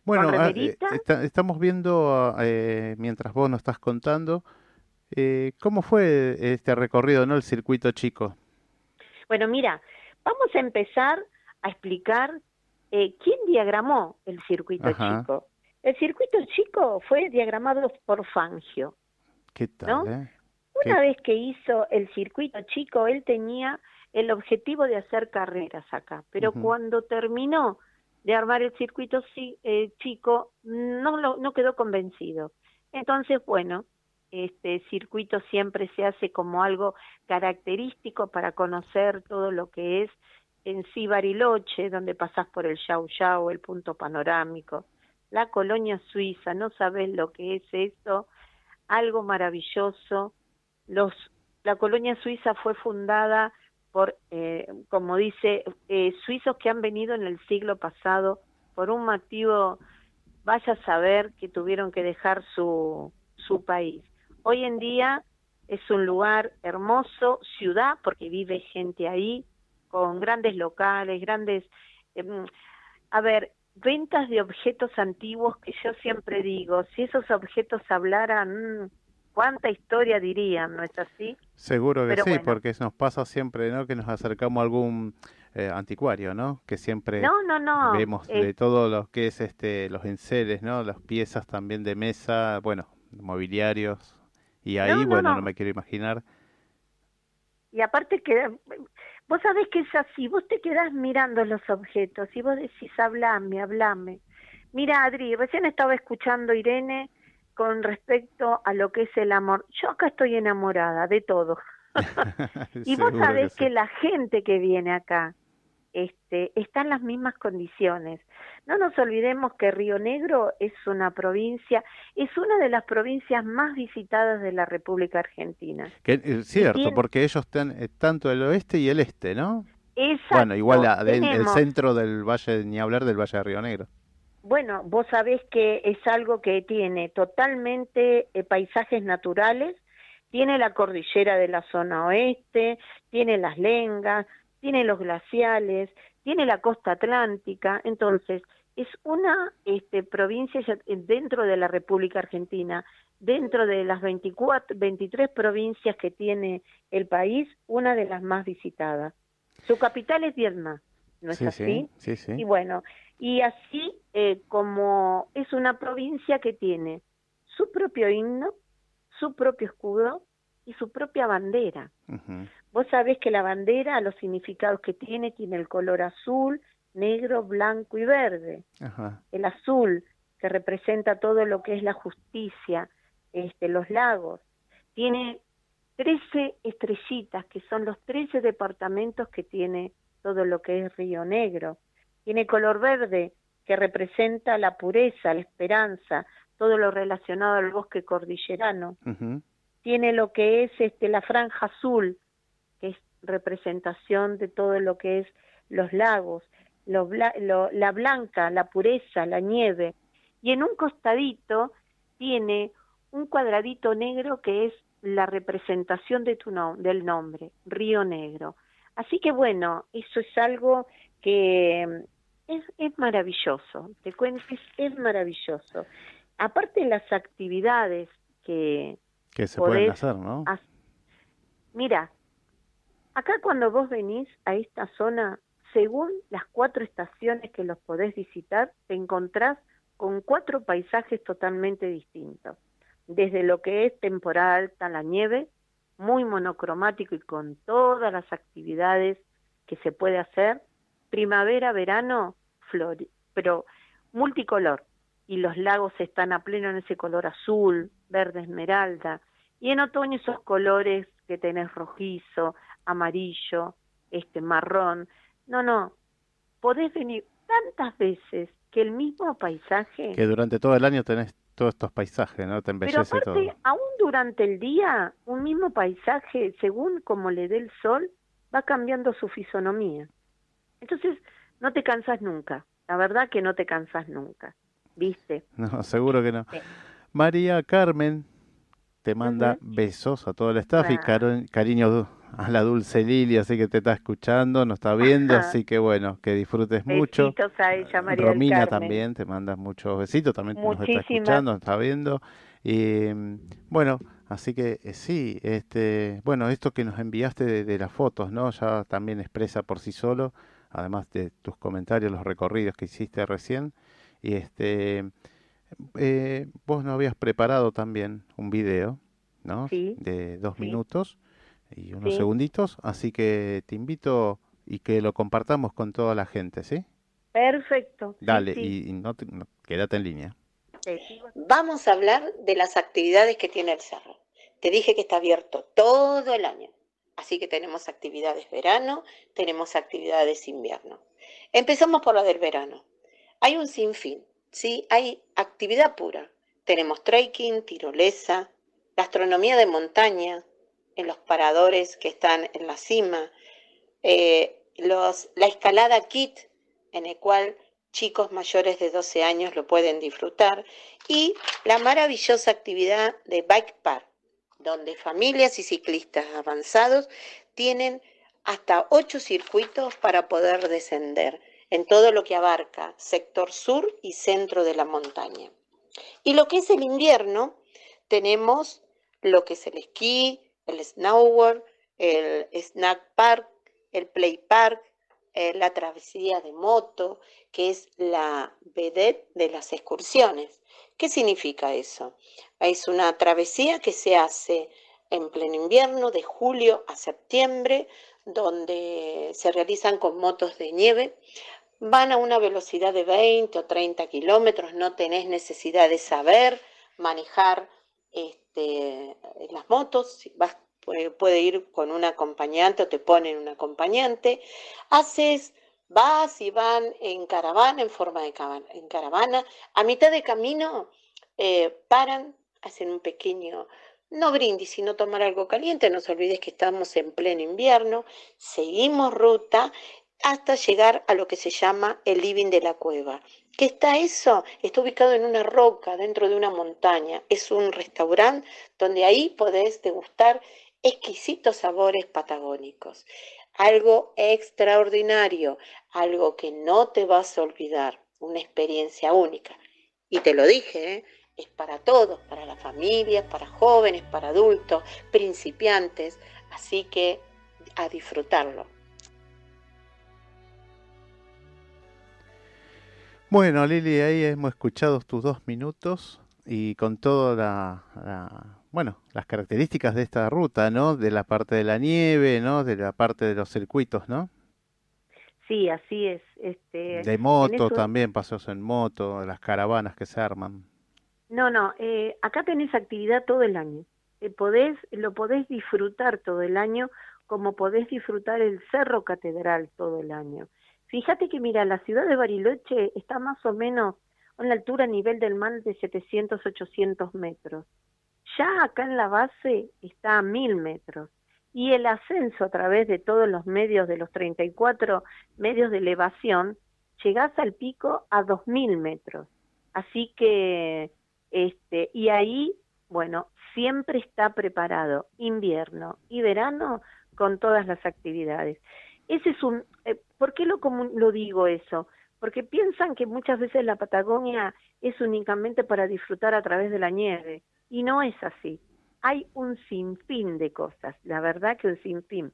Bueno, ah, eh, estamos viendo, eh, mientras vos nos estás contando, eh, ¿cómo fue este recorrido, no el circuito chico? Bueno, mira, vamos a empezar a explicar eh, quién diagramó el circuito chico. El circuito chico fue diagramado por Fangio. ¿Qué tal? Eh? Una vez que hizo el circuito chico, él tenía el objetivo de hacer carreras acá, pero cuando terminó de armar el circuito eh, chico, no, lo, no quedó convencido. Entonces, bueno, este circuito siempre se hace como algo característico para conocer todo lo que es en sí Bariloche, donde pasás por el Yau Yau, el punto panorámico, la colonia suiza, no sabes lo que es eso, algo maravilloso. Los, la colonia suiza fue fundada por, eh, como dice, eh, suizos que han venido en el siglo pasado por un motivo, vaya a saber que tuvieron que dejar su, su país. Hoy en día es un lugar hermoso, ciudad, porque vive gente ahí, con grandes locales, grandes... Em, a ver, ventas de objetos antiguos que yo siempre digo, si esos objetos hablaran, ¿cuánta historia dirían, no es así? Seguro que sí, porque nos pasa siempre, ¿no? Que nos acercamos a algún eh, anticuario, ¿no? Que siempre no, no, no. vemos de todo lo que es este los enseres, ¿no? Las piezas también de mesa, bueno, mobiliarios, y ahí, bueno, no. me quiero imaginar. Y aparte que, vos sabés que es así, vos te quedás mirando los objetos y vos decís, hablame, hablame. Mira, Adri, recién estaba escuchando Irene con respecto a lo que es el amor. Yo acá estoy enamorada de todo. y vos sabés que la gente que viene acá, este, está en las mismas condiciones. No nos olvidemos que Río Negro es una provincia, es una de las provincias más visitadas de la República Argentina. Que es cierto, porque ellos están eh, tanto el oeste y el este, ¿no? Exacto. Bueno, igual el centro del valle, ni hablar del Valle de Río Negro. Bueno, vos sabés que es algo que tiene totalmente eh, paisajes naturales, tiene la cordillera de la zona oeste, tiene las lengas, tiene los glaciales, tiene la costa atlántica, entonces es una este, provincia dentro de la República Argentina, dentro de las 24, 23 provincias que tiene el país, una de las más visitadas. Su capital es Vietnam, ¿no es así? Sí, sí, Y bueno, y así eh, como es una provincia que tiene su propio himno, su propio escudo y su propia bandera. Vos sabés que la bandera, los significados que tiene, tiene el color azul, negro, blanco y verde. El azul, que representa todo lo que es la justicia, este, los lagos. Tiene 13 estrellitas, que son los 13 departamentos que tiene todo lo que es Río Negro. Tiene color verde, que representa la pureza, la esperanza, todo lo relacionado al bosque cordillerano. Tiene lo que es este, la franja azul, que es representación de todo lo que es los lagos, la blanca, la pureza, la nieve. Y en un costadito tiene un cuadradito negro que es la representación de tu del nombre, Río Negro. Así que bueno, eso es algo que es, es maravilloso, te cuento, es, maravilloso. Aparte de las actividades que... Que se pueden hacer, ¿no? Mira, acá cuando vos venís a esta zona, según las cuatro estaciones que los podés visitar, te encontrás con cuatro paisajes totalmente distintos desde lo que es temporada alta la nieve, muy monocromático y con todas las actividades que se puede hacer, primavera, verano, flor, pero multicolor, y los lagos están a pleno en ese color azul, verde esmeralda, y en otoño esos colores que tenés rojizo, amarillo, este marrón. No, no, podés venir tantas veces que el mismo paisaje... Que durante todo el año tenés todos estos paisajes, ¿no? Te embellece Pero aparte, todo. aún durante el día, un mismo paisaje, según como le dé el sol, va cambiando su fisonomía. Entonces, no te cansas nunca. La verdad que no te cansas nunca. ¿Viste? No, seguro que no. María Carmen te manda besos a todo el staff y cariño a la dulce Lili, así que te está escuchando, nos está viendo, así que bueno, que disfrutes mucho. Besitos a ella, María Romina también te manda muchos besitos, también nos está escuchando, nos está viendo. Y bueno, así que eh, sí, este, bueno, esto que nos enviaste de, las fotos, ¿no? Ya también expresa por sí solo, además de tus comentarios, los recorridos que hiciste recién. Y este, eh, vos no habías preparado también un video, ¿no? De dos minutos y unos segunditos, así que te invito y que lo compartamos con toda la gente, ¿sí? Perfecto. Dale, y, no, quédate en línea. Vamos a hablar de las actividades que tiene el cerro. Te dije que está abierto todo el año, así que tenemos actividades verano, tenemos actividades invierno. Empezamos por la del verano. Hay un sinfín, ¿sí? Hay actividad pura. Tenemos trekking, tirolesa, gastronomía de montaña, en los paradores que están en la cima, eh, los, la escalada kit, en el cual chicos mayores de 12 años lo pueden disfrutar, y la maravillosa actividad de Bike Park, donde familias y ciclistas avanzados tienen hasta ocho circuitos para poder descender en todo lo que abarca sector sur y centro de la montaña. Y lo que es el invierno, tenemos lo que es el esquí, el Snowboard, el Snack Park, el Play Park, eh, la travesía de moto, que es la vedette de las excursiones. ¿Qué significa eso? Es una travesía que se hace en pleno invierno, de julio a septiembre, donde se realizan con motos de nieve. Van a una velocidad de 20 o 30 kilómetros, no tenés necesidad de saber manejar este, las motos, vas, puede, ir con un acompañante o te ponen un acompañante, haces, vas y van en caravana, en forma de caravana, a mitad de camino eh, paran, hacen un pequeño, no brindis, sino tomar algo caliente, no se olvides que estamos en pleno invierno, seguimos ruta hasta llegar a lo que se llama el living de la cueva. ¿Qué está eso? Está ubicado en una roca, dentro de una montaña. Es un restaurante donde ahí podés degustar exquisitos sabores patagónicos. Algo extraordinario, algo que no te vas a olvidar, una experiencia única. Y te lo dije, ¿eh? es para todos, para las familias, para jóvenes, para adultos, principiantes, así que a disfrutarlo. Bueno, Lili, ahí hemos escuchado tus dos minutos y con todas la, bueno, las características de esta ruta, ¿no? De la parte de la nieve, ¿no? De la parte de los circuitos, ¿no? Sí, así es. Este, de moto también, paseos en moto, las caravanas que se arman. No, no, eh, acá tenés actividad todo el año. Eh, podés, lo podés disfrutar todo el año como podés disfrutar el Cerro Catedral todo el año. Fíjate que, mira, la ciudad de Bariloche está más o menos a una altura a nivel del mar de 700, 800 metros. Ya acá en la base está a 1000 metros. Y el ascenso a través de todos los medios, de los 34 medios de elevación, llegás al pico a 2000 metros. Así que, este, y ahí, bueno, siempre está preparado invierno y verano con todas las actividades. Ese es un, eh, ¿por qué lo, lo digo eso? Porque piensan que muchas veces la Patagonia es únicamente para disfrutar a través de la nieve, y no es así. Hay un sinfín de cosas, la verdad que un sinfín.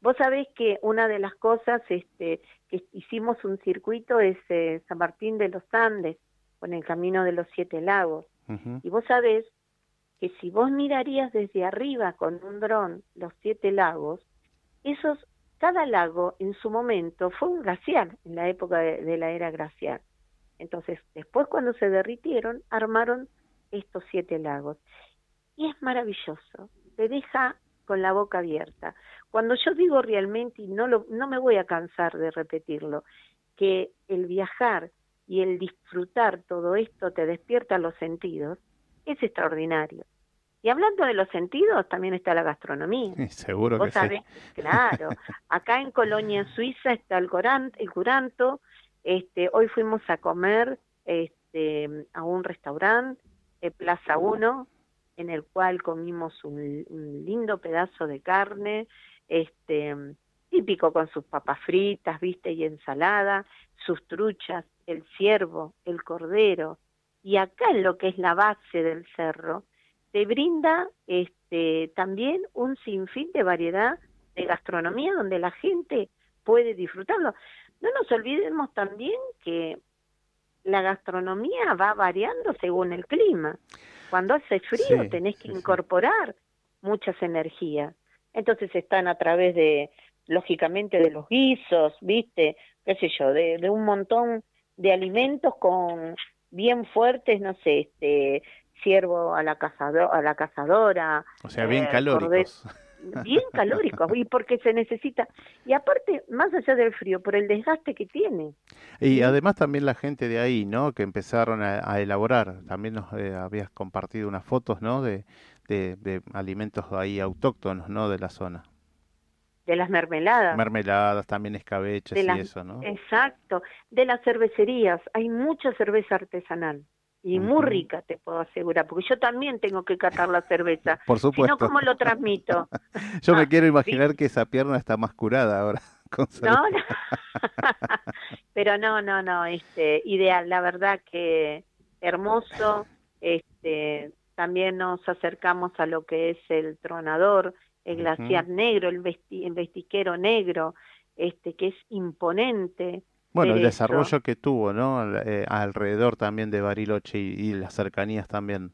Vos sabés que una de las cosas este, que hicimos un circuito es eh, San Martín de los Andes, con el Camino de los Siete Lagos. Y vos sabés que si vos mirarías desde arriba con un dron los siete lagos, esos cada lago en su momento fue un glaciar, en la época de, la era glacial. Entonces, después cuando se derritieron, armaron estos siete lagos. Y es maravilloso, te deja con la boca abierta. Cuando yo digo realmente, y no, lo, no me voy a cansar de repetirlo, que el viajar y el disfrutar todo esto te despierta los sentidos, es extraordinario. Y hablando de los sentidos, también está la gastronomía. seguro que sí. Claro. Acá en Colonia Suiza está el, el curanto. Este, hoy fuimos a comer este, a un restaurante, eh, Plaza 1, en el cual comimos un, lindo pedazo de carne, este, típico con sus papas fritas, viste, y ensalada, sus truchas, el ciervo, el cordero. Y acá en lo que es la base del cerro, te brinda este, también un sinfín de variedad de gastronomía donde la gente puede disfrutarlo. No nos olvidemos también que la gastronomía va variando según el clima. Cuando hace frío tenés que incorporar muchas energías. Entonces están a través de, lógicamente, de los guisos, ¿viste? qué sé yo, de, de un montón de alimentos con bien fuertes, no sé, este, ciervo a la, cazador, a la cazadora. O sea, bien eh, calóricos. bien calóricos, y porque se necesita. Y aparte, más allá del frío, por el desgaste que tiene. Y además también la gente de ahí, ¿no? Que empezaron a, elaborar. También nos eh, habías compartido unas fotos, ¿no? De, de, alimentos ahí autóctonos, ¿no? De la zona de las mermeladas. Mermeladas, también escabeches y eso, ¿no? Exacto. De las cervecerías, hay mucha cerveza artesanal y muy rica, te puedo asegurar, porque yo también tengo que catar la cerveza. Por supuesto. Si no, ¿cómo lo transmito? yo me ah, quiero imaginar que esa pierna está más curada ahora. no, no. pero no, no, no, este, ideal, la verdad que hermoso, este, también nos acercamos a lo que es el tronador, el glaciar negro, el, el vestiquero negro, este, que es imponente, bueno, el desarrollo que tuvo, ¿no? Eh, alrededor también de Bariloche y, las cercanías también.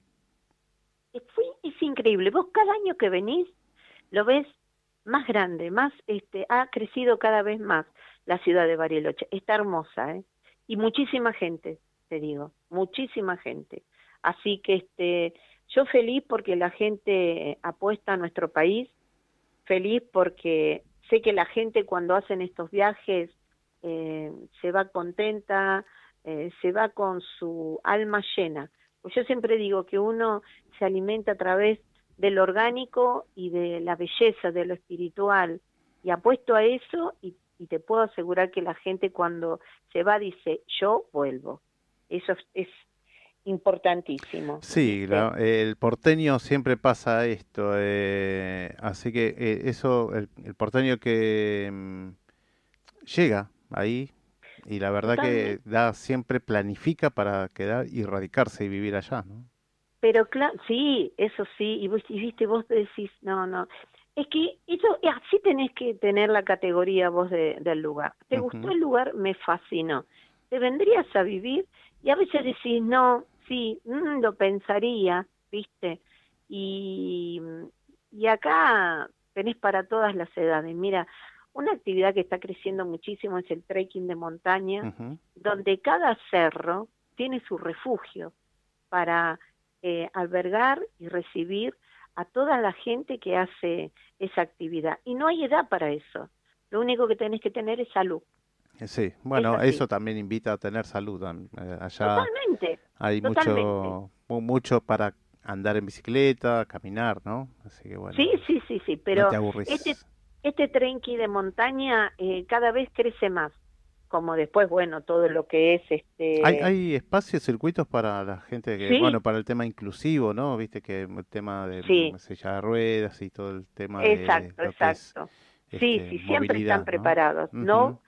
Fue, es increíble. Vos cada año que venís lo ves más grande, más, este, ha crecido cada vez más la ciudad de Bariloche. Está hermosa, ¿eh? Y muchísima gente, te digo, muchísima gente. Así que, este, yo feliz porque la gente apuesta a nuestro país, feliz porque sé que la gente cuando hacen estos viajes eh, se va contenta, eh, se va con su alma llena. Pues yo siempre digo que uno se alimenta a través del orgánico y de la belleza, de lo espiritual, y apuesto a eso y, te puedo asegurar que la gente cuando se va dice, yo vuelvo. Eso es, importantísimo. Sí, la- el porteño siempre pasa esto, eh, así que eh, eso, el, el porteño que mm, llega ahí y la verdad que da siempre planifica para quedar y radicarse y vivir allá, ¿no? Pero claro, sí, eso sí, y vos y viste, vos decís, no, no, es que eso, así tenés que tener la categoría vos de- del lugar. ¿Te gustó el lugar? Me fascinó. ¿Te vendrías a vivir? Y a veces decís, no, sí, mm, lo pensaría, viste, y, y acá tenés para todas las edades. Mira, una actividad que está creciendo muchísimo es el trekking de montaña donde cada cerro tiene su refugio para eh, albergar y recibir a toda la gente que hace esa actividad. Y no hay edad para eso. Lo único que tenés que tener es salud. Eh, Sí, bueno, eso también invita a tener salud. eh, Allá Totalmente. hay totalmente. mucho, mu- mucho para andar en bicicleta, caminar, ¿no? Así que bueno, Sí, sí, sí, sí, pero te aburrís. este, este trenqui de montaña eh, cada vez crece más. Como después, bueno, todo lo que es este... Hay, hay espacios, circuitos para la gente que, Sí. bueno, para el tema inclusivo, ¿no? Viste que el tema de Sí. silla de ruedas y todo el tema de Exacto, que es, exacto. sí, este, sí, siempre están ¿no? preparados, ¿no?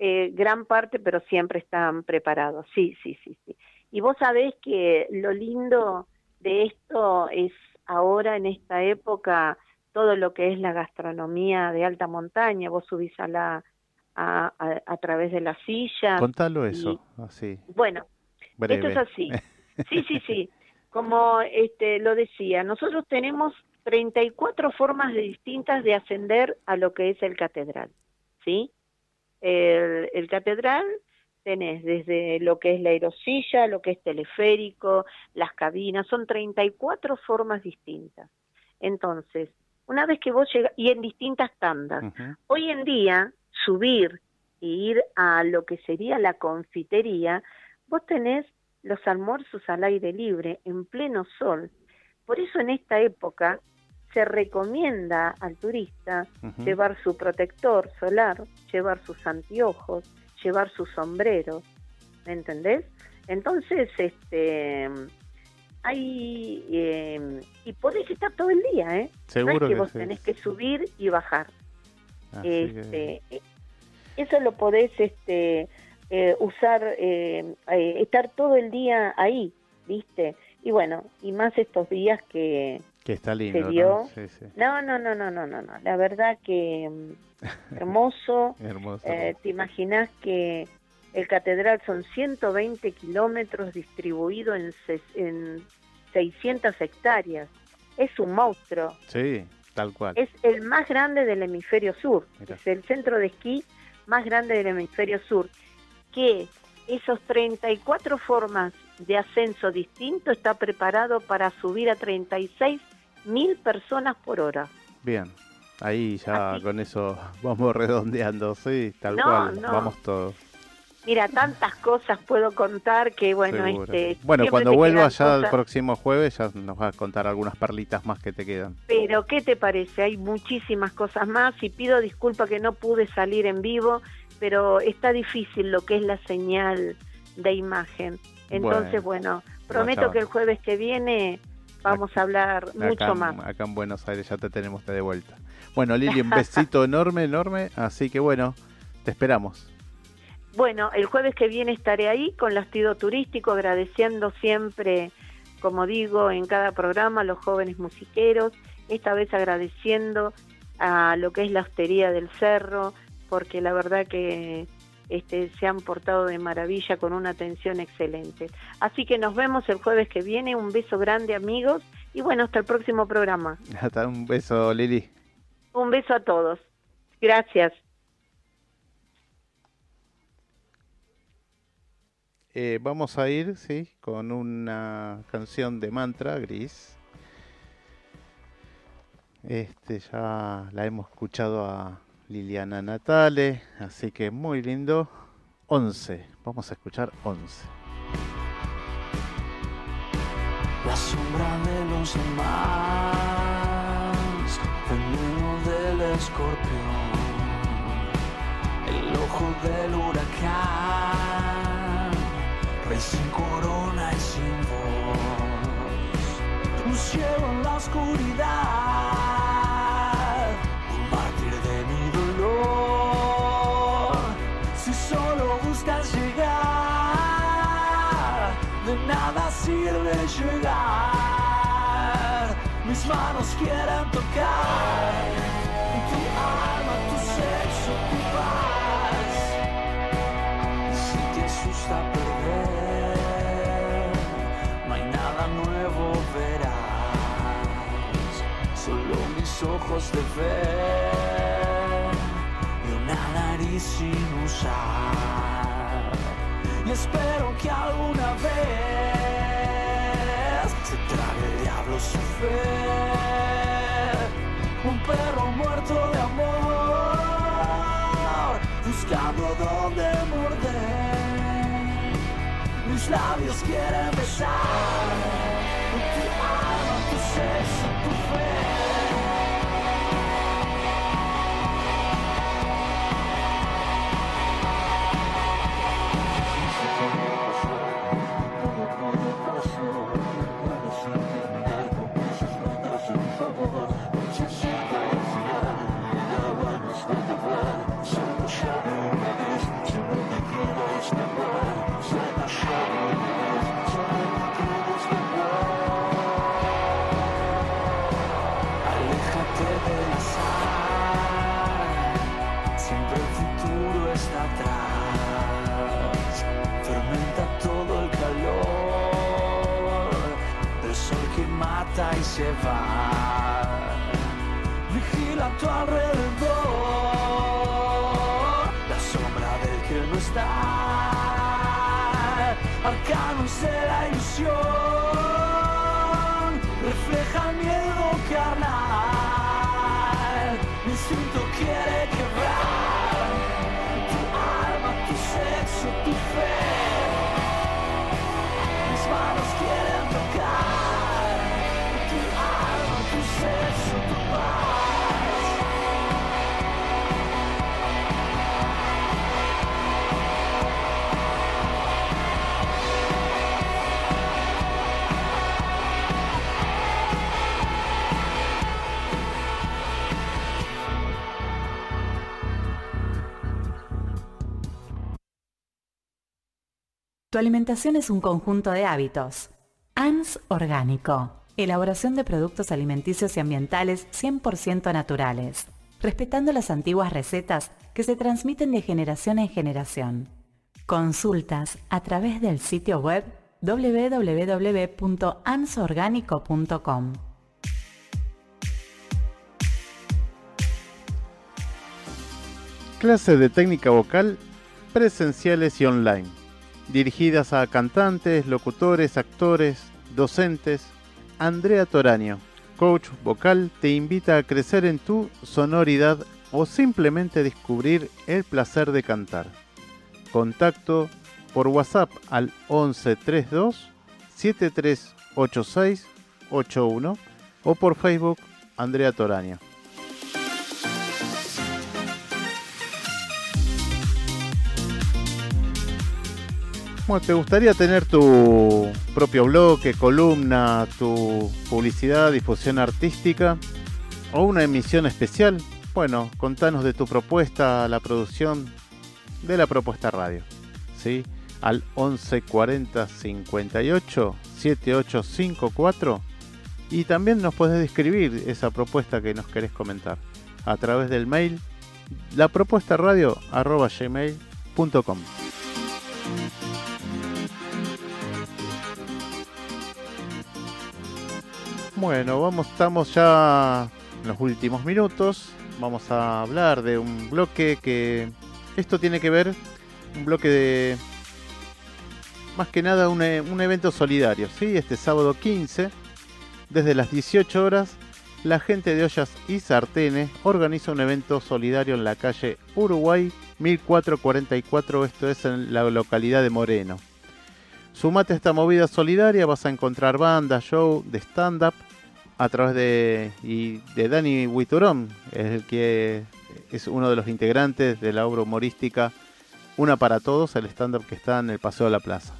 Eh, gran parte, pero siempre están preparados. Sí, sí, sí, sí. Y vos sabés que lo lindo de esto es ahora, en esta época, todo lo que es la gastronomía de alta montaña. Vos subís a la a, a, a través de la silla. Contalo y- eso, así, Bueno, breve. esto es así. Sí, sí, sí. Como este, lo decía, nosotros tenemos 34 formas distintas de ascender a lo que es el catedral. ¿Sí? El, el catedral tenés desde lo que es la aerosilla, lo que es teleférico, las cabinas, son 34 formas distintas. Entonces, una vez que vos llegas, y en distintas tandas, Hoy en día, subir e ir a lo que sería la confitería, vos tenés los almuerzos al aire libre, en pleno sol. Por eso en esta época se recomienda al turista llevar su protector solar, llevar sus anteojos, llevar su sombrero, ¿me entendés? Entonces, este, hay, eh, y podés estar todo el día, ¿eh? no Seguro es que, que vos sí. tenés que subir y bajar. Así Este, eso lo podés este, eh, usar, eh, eh, estar todo el día ahí, ¿viste? Y bueno, y más estos días que que está lindo, se ¿no? dio. Sí, sí. No, no, no, no, no, no, no. La verdad que mm, hermoso. Hermoso. Eh, ¿Te imaginas que el catedral son 120 kilómetros distribuidos en, en 600 hectáreas? Es un monstruo. Sí, tal cual. Es el más grande del hemisferio sur. Mira. Es el centro de esquí más grande del hemisferio sur. Que esos 34 formas de ascenso distinto está preparado para subir a 36 mil personas por hora. Bien, ahí ya con eso vamos redondeando, sí, tal No, cual, no. vamos todos. Mira, tantas cosas puedo contar que bueno, seguro. este, bueno, cuando te vuelva quedan ya el próximo jueves ya nos va a contar algunas perlitas más que te quedan. Pero, ¿qué te parece? Hay muchísimas cosas más y pido disculpa que no pude salir en vivo, pero está difícil lo que es la señal de imagen. Entonces, bueno, prometo que el jueves que viene vamos a hablar mucho acá, más. acá en Buenos Aires ya te tenemos de vuelta. Bueno, Lili, un besito enorme, enorme, así que bueno, te esperamos. Bueno, el jueves que viene estaré ahí con Lastido Turístico, agradeciendo siempre, como digo, en cada programa a los jóvenes musiqueros, esta vez agradeciendo a lo que es la hostería del cerro, porque la verdad que este, se han portado de maravilla con una atención excelente. Así que nos vemos el jueves que viene, un beso grande amigos y bueno, hasta el próximo programa. Hasta un beso, Lili. Un beso a todos. Gracias. Eh, vamos a ir, sí, con una canción de mantra gris. Este ya la hemos escuchado a Liliana Natale, así que muy lindo. 11, vamos a escuchar 11. La sombra de los demás, veneno del escorpión, el ojo del huracán, sin corona y sin voz. Un cielo en la oscuridad, un mártir de mi dolor. Si solo buscas llegar, de nada sirve llegar. Mis manos quieren tocar Ojos de ver y una nariz sin usar. Y espero que alguna vez se trague el diablo su fe. Un perro muerto de amor, buscando dónde morder. Mis labios quieren besar tu alma, tu sexo, Alimentación es un conjunto de hábitos. ANS Orgánico. Elaboración de productos alimenticios y ambientales 100% naturales, respetando las antiguas recetas que se transmiten de generación en generación. Consultas a través del sitio web www.ansorgánico.com. Clases de técnica vocal presenciales y online, dirigidas a cantantes, locutores, actores, docentes. Andrea Toraño, coach vocal, te invita a crecer en tu sonoridad o simplemente descubrir el placer de cantar. Contacto por WhatsApp al 1132 7386 81 o por Facebook Andrea Toraño. Bueno, ¿te gustaría tener tu propio bloque, columna, tu publicidad, difusión artística o una emisión especial? Bueno, contanos de tu propuesta a la producción de la propuesta radio. ¿sí? Al 1140 58 7854 y también nos puedes describir esa propuesta que nos querés comentar a través del mail la propuesta radio gmail.com. Bueno, vamos, estamos ya en los últimos minutos. Vamos a hablar de un bloque que esto tiene que ver, un bloque de más que nada un, e- un evento solidario, ¿sí? Este sábado 15, desde las 18 horas, la gente de Ollas y Sartenes organiza un evento solidario en la calle Uruguay 1444, esto es en la localidad de Moreno. Sumate a esta movida solidaria, vas a encontrar bandas, show de stand-up a través de, y de Dani Huiturón, el que es uno de los integrantes de la obra humorística Una para Todos, el stand-up que está en el Paseo de la Plaza.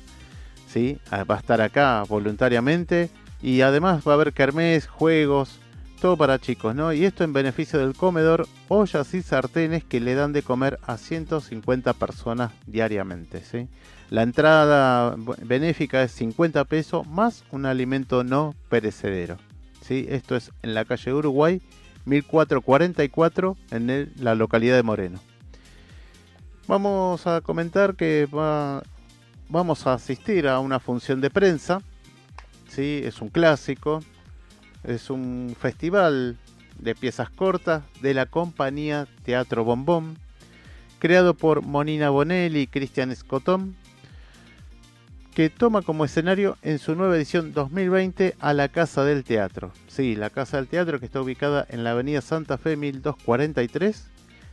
¿sí? Ah, va a estar acá voluntariamente y además va a haber kermés, juegos, todo para chicos, ¿no? Y esto en beneficio del comedor, ollas y sartenes que le dan de comer a 150 personas diariamente, ¿sí? La entrada benéfica es 50 pesos más un alimento no perecedero, ¿sí? Esto es en la calle Uruguay 1444 en la localidad de Moreno. Vamos a comentar que vamos a asistir a una función de prensa. ¿sí? Es un clásico. Es un festival de piezas cortas de la compañía Teatro Bombón, creado por Monina Bonelli y Cristian Scotón, que toma como escenario en su nueva edición 2020 a la Casa del Teatro. Sí, la Casa del Teatro que está ubicada en la Avenida Santa Fe 1243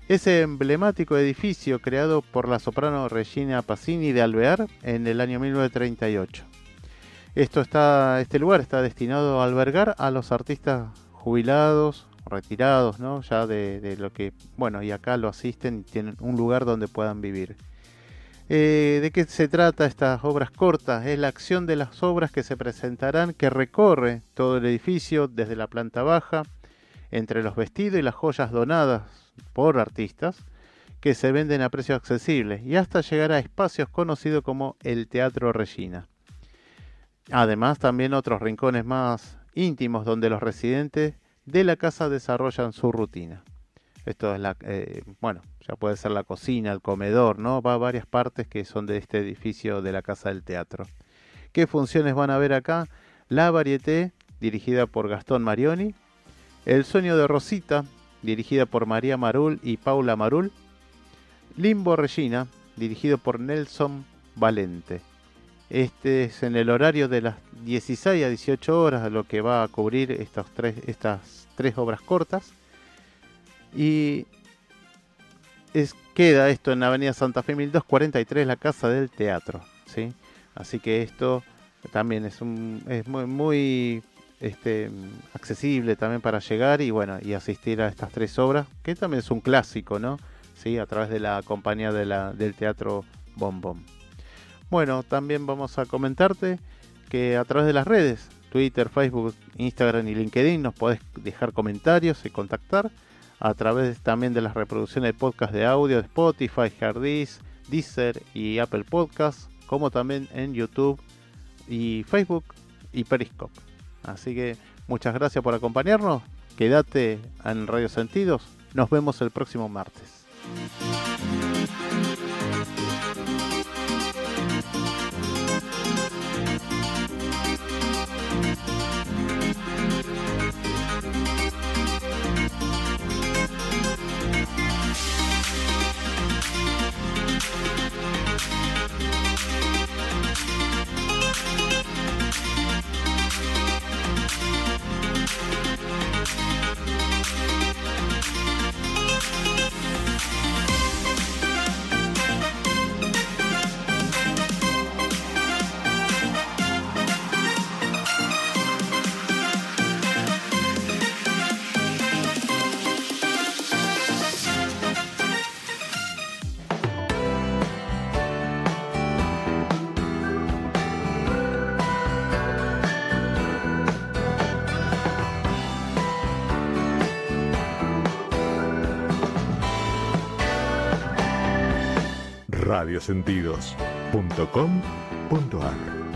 ese emblemático edificio creado por la soprano Regina Passini de Alvear en el año 1938. Esto está, este lugar está destinado a albergar a los artistas jubilados, retirados, ¿no? Ya de, lo que, bueno, y acá lo asisten y tienen un lugar donde puedan vivir. Eh, ¿De qué se trata estas obras cortas? Es la acción de las obras que se presentarán que recorre todo el edificio desde la planta baja, entre los vestidos y las joyas donadas por artistas que se venden a precios accesibles y hasta llegar a espacios conocidos como el Teatro Regina. Además, también otros rincones más íntimos donde los residentes de la casa desarrollan su rutina. Esto es la, eh, bueno, ya puede ser la cocina, el comedor, ¿no? Va a varias partes que son de este edificio de la Casa del Teatro. ¿Qué funciones van a ver acá? La Varieté, dirigida por Gastón Marioni. El Sueño de Rosita, dirigida por María Marul y Paula Marul. Limbo Regina, dirigido por Nelson Valente. Este es en el horario de las 16 a 18 horas, lo que va a cubrir tres, estas tres obras cortas. Y es, queda esto en Avenida Santa Fe 1243, la Casa del Teatro. ¿sí? Así que esto también es, un, es muy, este, accesible también para llegar y bueno y asistir a estas tres obras que también es un clásico no sí a través de la compañía de la, del teatro Bom Bom bueno también vamos a comentarte que a través de las redes Twitter Facebook Instagram y LinkedIn nos podés dejar comentarios y contactar a través también de las reproducciones de podcast de audio de Spotify Hardis Deezer y Apple Podcasts como también en YouTube y Facebook y Periscope Así que muchas gracias por acompañarnos. Quédate en Radio Sentidos. Nos vemos el próximo martes. radiosentidos.com.ar